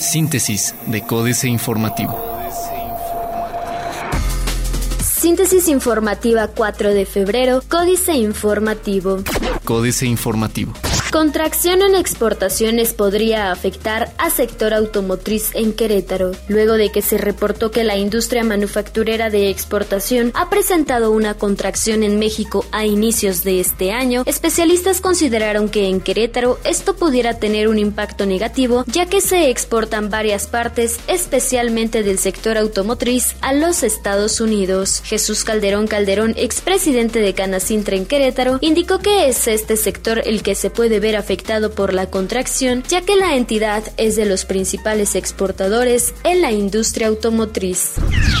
Síntesis de Códice Informativo. Síntesis informativa 4 de febrero, Códice Informativo. Códice Informativo. Contracción en exportaciones podría afectar a sector automotriz en Querétaro, luego de que se reportó que la industria manufacturera de exportación ha presentado una contracción en México a inicios de este año. Especialistas consideraron que en Querétaro esto pudiera tener un impacto negativo, ya que se exportan varias partes, especialmente del sector automotriz, a los Estados Unidos. Jesús Calderón Calderón, expresidente de Canacintra en Querétaro, indicó que es este sector el que se puede ver afectado por la contracción, ya que la entidad es de los principales exportadores en la industria automotriz.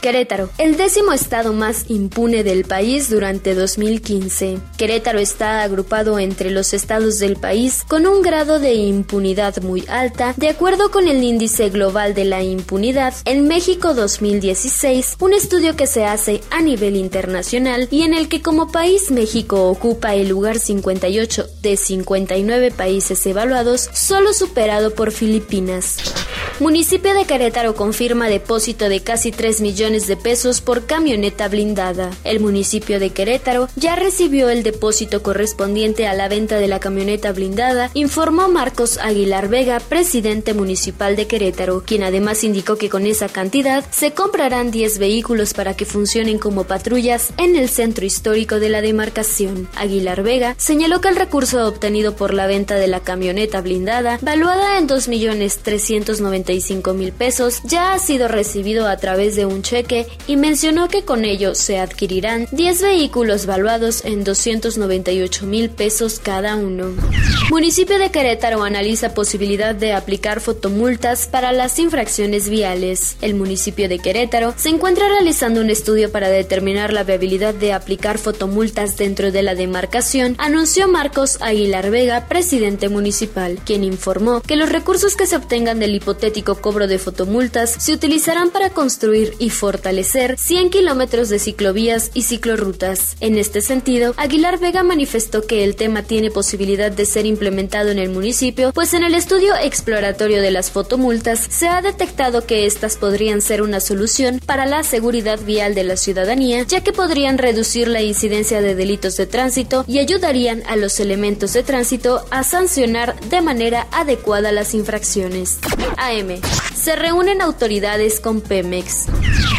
Querétaro, el décimo estado más impune del país durante 2015. Querétaro está agrupado entre los estados del país con un grado de impunidad muy alta, de acuerdo con el índice global de la impunidad en México 2016, un estudio que se hace a nivel internacional y en el que como país México ocupa el lugar 58 de 59 países evaluados, solo superado por Filipinas. Municipio de Querétaro confirma depósito de casi 3 millones de pesos por camioneta blindada. El municipio de Querétaro ya recibió el depósito correspondiente a la venta de la camioneta blindada, informó Marcos Aguilar Vega, presidente municipal de Querétaro, quien además indicó que con esa cantidad se comprarán 10 vehículos para que funcionen como patrullas en el centro histórico de la demarcación. Aguilar Vega señaló que el recurso obtenido por la venta de la camioneta blindada, valuada en 2.395.000 mil pesos, ya ha sido recibido a través de un cheque y mencionó que con ello se adquirirán 10 vehículos valuados en 298 mil pesos cada uno. Municipio de Querétaro analiza posibilidad de aplicar fotomultas para las infracciones viales. El municipio de Querétaro se encuentra realizando un estudio para determinar la viabilidad de aplicar fotomultas dentro de la demarcación, anunció Marcos Aguilar Vega, presidente municipal, quien informó que los recursos que se obtengan del hipotético cobro de fotomultas se utilizarán para construir y fortalecer 100 kilómetros de ciclovías y ciclorrutas. En este sentido, Aguilar Vega manifestó que el tema tiene posibilidad de ser implementado en el municipio, pues en el estudio exploratorio de las fotomultas se ha detectado que estas podrían ser una solución para la seguridad vial de la ciudadanía, ya que podrían reducir la incidencia de delitos de tránsito y ayudarían a los elementos de tránsito a sancionar de manera adecuada las infracciones. AM. Se reúnen autoridades con Pemex.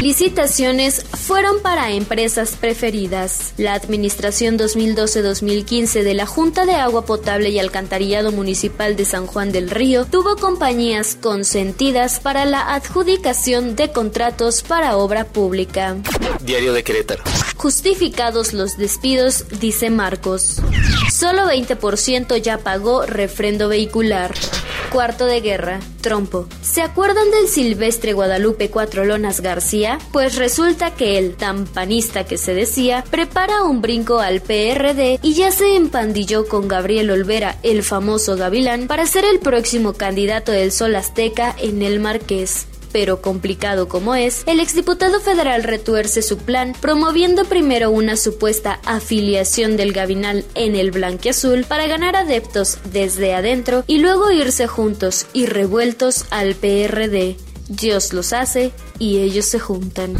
Licitaciones fueron para empresas preferidas. La Administración 2012-2015 de la Junta de Agua Potable y Alcantarillado Municipal de San Juan del Río tuvo compañías consentidas para la adjudicación de contratos para obra pública. Diario de Querétaro. Justificados los despidos, dice Marcos. Solo 20% ya pagó refrendo vehicular. Cuarto de guerra, trompo. ¿Se acuerdan del silvestre Guadalupe Cuatro Lonas García? Pues resulta que el tan panista que se decía prepara un brinco al PRD y ya se empandilló con Gabriel Olvera, el famoso Gavilán, para ser el próximo candidato del Sol Azteca en el Marqués pero complicado como es, el exdiputado federal retuerce su plan, promoviendo primero una supuesta afiliación del Gabinal en el blanquiazul para ganar adeptos desde adentro y luego irse juntos y revueltos al PRD. Dios los hace y ellos se juntan.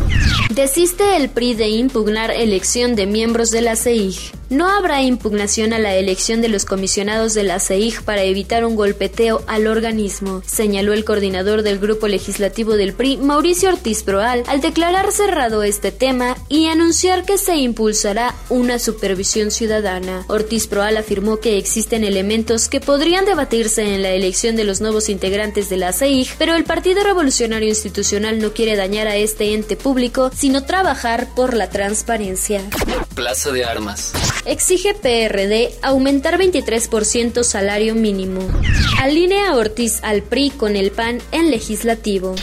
Desiste el PRI de impugnar elección de miembros de la CEIG. No habrá impugnación a la elección de los comisionados de la CEIG para evitar un golpeteo al organismo, señaló el coordinador del grupo legislativo del PRI, Mauricio Ortiz Proal, al declarar cerrado este tema y anunciar que se impulsará una supervisión ciudadana. Ortiz Proal afirmó que existen elementos que podrían debatirse en la elección de los nuevos integrantes de la CEIG, pero el Partido Revolucionario Institucional no quiere dañar a este ente público, sino trabajar por la transparencia. Plaza de Armas. Exige PRD aumentar 23% salario mínimo. Alinea Ortiz al PRI con el PAN en legislativo.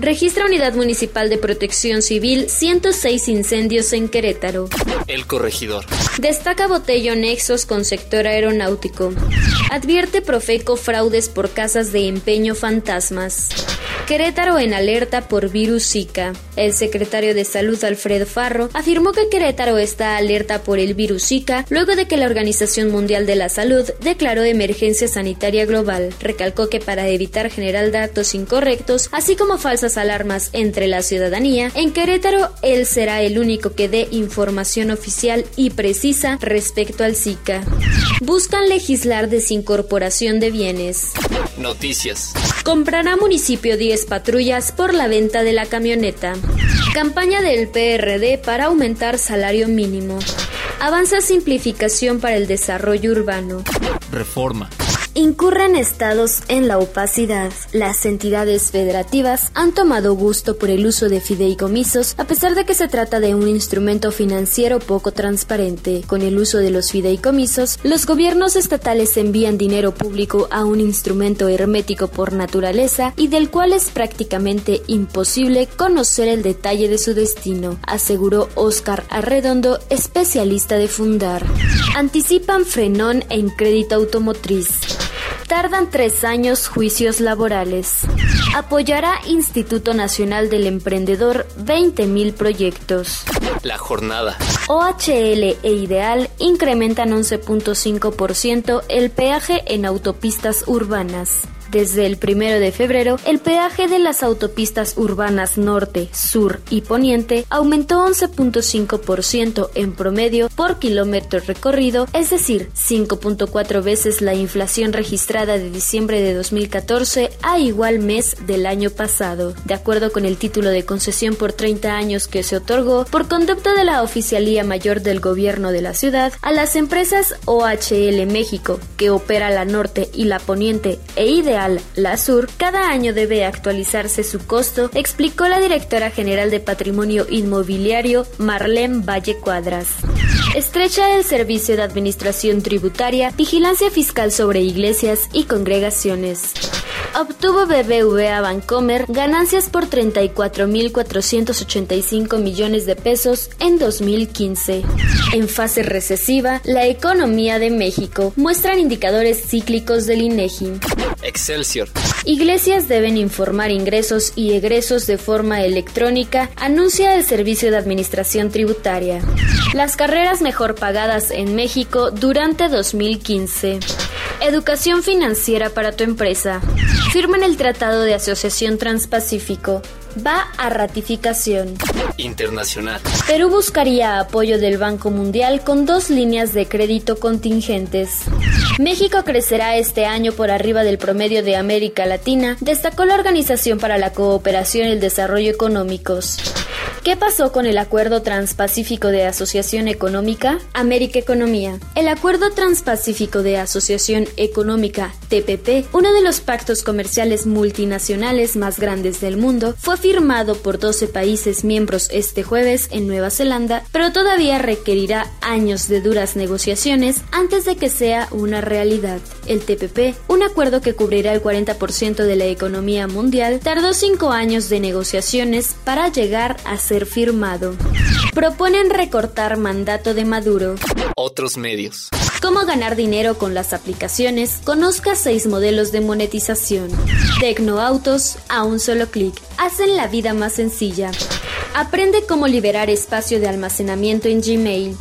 Registra Unidad Municipal de Protección Civil 106 incendios en Querétaro. El corregidor. Destaca Botello nexos con sector aeronáutico. Advierte Profeco fraudes por casas de empeño fantasmas. Querétaro en alerta por virus Zika. El secretario de Salud Alfredo Farro afirmó que Querétaro está alerta por el virus Zika luego de que la Organización Mundial de la Salud declaró emergencia sanitaria global. Recalcó que para evitar generar datos incorrectos, así como falsas alarmas entre la ciudadanía, en Querétaro él será el único que dé información oficial y precisa respecto al Zika. Buscan legislar desincorporación de bienes. Noticias. Comprará municipio 10 patrullas por la venta de la camioneta. Campaña del PRD para aumentar salario mínimo. Avanza simplificación para el desarrollo urbano. Reforma incurren estados en la opacidad. Las entidades federativas han tomado gusto por el uso de fideicomisos a pesar de que se trata de un instrumento financiero poco transparente. Con el uso de los fideicomisos, los gobiernos estatales envían dinero público a un instrumento hermético por naturaleza y del cual es prácticamente imposible conocer el detalle de su destino, aseguró Oscar Arredondo, especialista de Fundar. Anticipan frenón en crédito automotriz. Tardan tres años juicios laborales. Apoyará Instituto Nacional del Emprendedor 20.000 proyectos. La jornada. OHL e Ideal incrementan 11.5% el peaje en autopistas urbanas. Desde el primero de febrero, el peaje de las autopistas urbanas norte, sur y poniente aumentó 11.5% en promedio por kilómetro recorrido, es decir, 5.4 veces la inflación registrada de diciembre de 2014 a igual mes del año pasado. De acuerdo con el título de concesión por 30 años que se otorgó por conducta de la Oficialía Mayor del Gobierno de la ciudad a las empresas OHL México, que opera la norte y la poniente e La Sur, cada año debe actualizarse su costo, explicó la directora general de Patrimonio Inmobiliario, Marlene Valle Cuadras. Estrecha el Servicio de Administración Tributaria, Vigilancia Fiscal sobre Iglesias y Congregaciones. Obtuvo BBVA Bancomer ganancias por 34.485 millones de pesos en 2015. En fase recesiva, la economía de México muestran indicadores cíclicos del INEGI. Excelsior. Iglesias deben informar ingresos y egresos de forma electrónica, anuncia el Servicio de Administración Tributaria. Las carreras mejor pagadas en México durante 2015. Educación financiera para tu empresa. Firman el Tratado de Asociación Transpacífico. Va a ratificación. Internacional. Perú buscaría apoyo del Banco Mundial con dos líneas de crédito contingentes. México crecerá este año por arriba del promedio de América Latina, destacó la Organización para la Cooperación y el Desarrollo Económicos. ¿Qué pasó con el Acuerdo Transpacífico de Asociación Económica? América Economía. El Acuerdo Transpacífico de Asociación Económica, TPP, uno de los pactos comerciales multinacionales más grandes del mundo, fue firmado por 12 países miembros este jueves en Nueva Zelanda, pero todavía requerirá años de duras negociaciones antes de que sea una realidad. El TPP, un acuerdo que cubrirá el 40% de la economía mundial, tardó cinco años de negociaciones para llegar a ser firmado. Proponen recortar mandato de Maduro. Otros medios. Cómo ganar dinero con las aplicaciones. Conozca seis modelos de monetización. Tecnoautos a un solo clic. Hacen la vida más sencilla. Aprende cómo liberar espacio de almacenamiento en Gmail.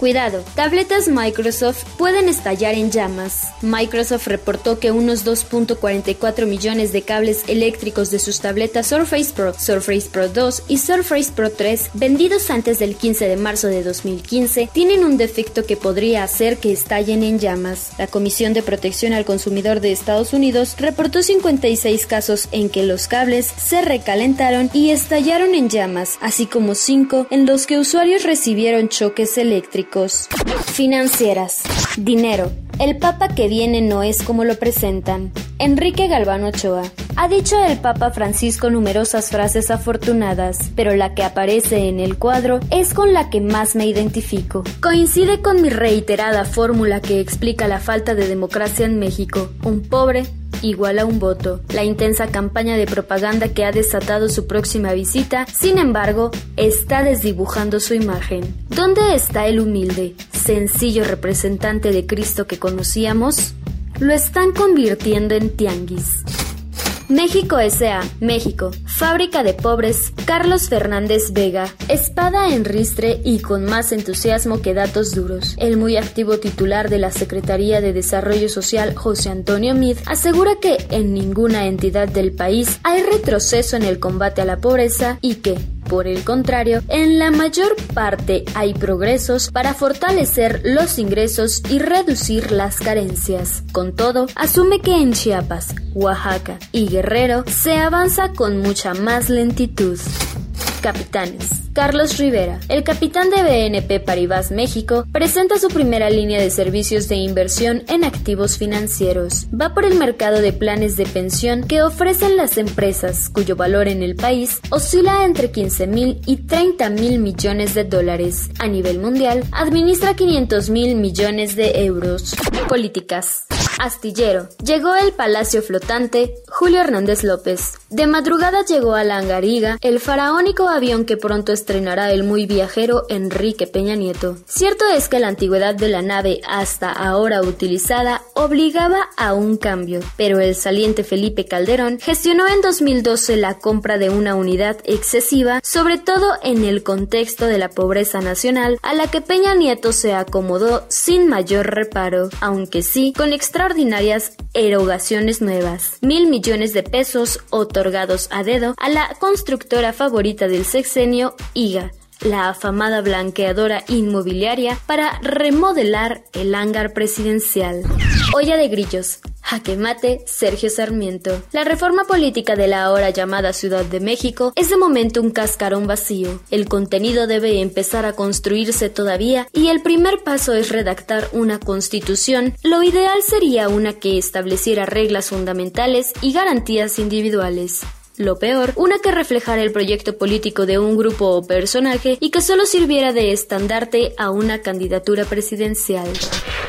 Cuidado, tabletas Microsoft pueden estallar en llamas. Microsoft reportó que unos 2.44 millones de cables eléctricos de sus tabletas Surface Pro, Surface Pro 2 y Surface Pro 3 vendidos antes del 15 de marzo de 2015 tienen un defecto que podría hacer que estallen en llamas. La Comisión de Protección al Consumidor de Estados Unidos reportó 56 casos en que los cables se recalentaron y estallaron en llamas, así como 5 en los que usuarios recibieron choques eléctricos. Financieras. Dinero. El Papa que viene no es como lo presentan. Enrique Galván Ochoa. Ha dicho el Papa Francisco numerosas frases afortunadas, pero la que aparece en el cuadro es con la que más me identifico. Coincide con mi reiterada fórmula que explica la falta de democracia en México. Un pobre igual a un voto. La intensa campaña de propaganda que ha desatado su próxima visita, sin embargo, está desdibujando su imagen. ¿Dónde está el humilde, sencillo representante de Cristo que conocíamos? Lo están convirtiendo en tianguis. México S.A. México. Fábrica de Pobres, Carlos Fernández Vega. Espada en ristre y con más entusiasmo que datos duros. El muy activo titular de la Secretaría de Desarrollo Social, José Antonio Mid, asegura que en ninguna entidad del país hay retroceso en el combate a la pobreza y que, por el contrario, en la mayor parte hay progresos para fortalecer los ingresos y reducir las carencias. Con todo, asume que en Chiapas, Oaxaca y Guerrero se avanza con mucha más lentitud. Capitanes. Carlos Rivera, el capitán de BNP Paribas México, presenta su primera línea de servicios de inversión en activos financieros. Va por el mercado de planes de pensión que ofrecen las empresas, cuyo valor en el país oscila entre 15 mil y 30 mil millones de dólares. A nivel mundial, administra 500 mil millones de euros. Políticas. Astillero. Llegó el Palacio Flotante, Julio Hernández López. De madrugada llegó a la Angariga el faraónico avión que pronto estrenará el muy viajero Enrique Peña Nieto. Cierto es que la antigüedad de la nave hasta ahora utilizada obligaba a un cambio, pero el saliente Felipe Calderón gestionó en 2012 la compra de una unidad excesiva, sobre todo en el contexto de la pobreza nacional, a la que Peña Nieto se acomodó sin mayor reparo, aunque sí con extra ordinarias erogaciones nuevas. Mil millones de pesos otorgados a dedo a la constructora favorita del sexenio, IGA, la afamada blanqueadora inmobiliaria, para remodelar el hangar presidencial. Olla de grillos. Jaque mate, Sergio Sarmiento. La reforma política de la ahora llamada Ciudad de México es de momento un cascarón vacío. El contenido debe empezar a construirse todavía y el primer paso es redactar una constitución. Lo ideal sería una que estableciera reglas fundamentales y garantías individuales. Lo peor, una que reflejara el proyecto político de un grupo o personaje y que solo sirviera de estandarte a una candidatura presidencial.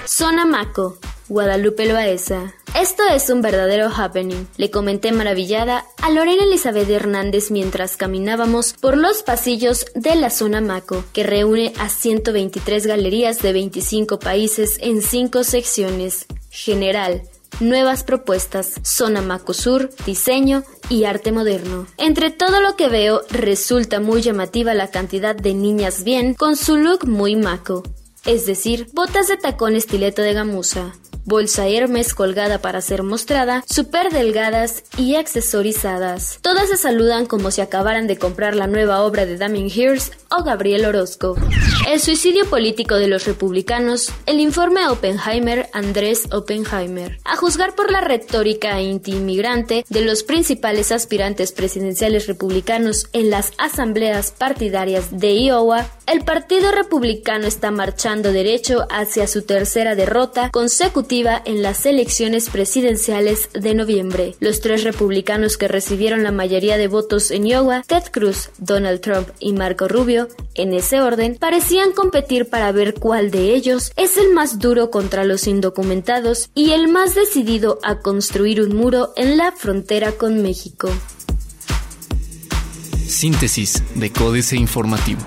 Zona Maco, Guadalupe Loaesa. Esto es un verdadero happening, le comenté maravillada a Lorena Elizabeth Hernández mientras caminábamos por los pasillos de la zona Maco, que reúne a 123 galerías de 25 países en 5 secciones. General, nuevas propuestas, zona Maco Sur, diseño y arte moderno. Entre todo lo que veo, resulta muy llamativa la cantidad de niñas bien con su look muy maco, es decir, botas de tacón estileto de gamuza, bolsa Hermes colgada para ser mostrada, súper delgadas y accesorizadas. Todas se saludan como si acabaran de comprar la nueva obra de Damien Hirst o Gabriel Orozco. El suicidio político de los republicanos, el informe Oppenheimer Andrés Oppenheimer. A juzgar por la retórica anti-inmigrante de los principales aspirantes presidenciales republicanos en las asambleas partidarias de Iowa, el Partido Republicano está marchando derecho hacia su tercera derrota consecutiva en las elecciones presidenciales de noviembre. Los tres republicanos que recibieron la mayoría de votos en Iowa, Ted Cruz, Donald Trump y Marco Rubio, en ese orden, parecían competir para ver cuál de ellos es el más duro contra los indocumentados y el más decidido a construir un muro en la frontera con México. Síntesis de Códice Informativo.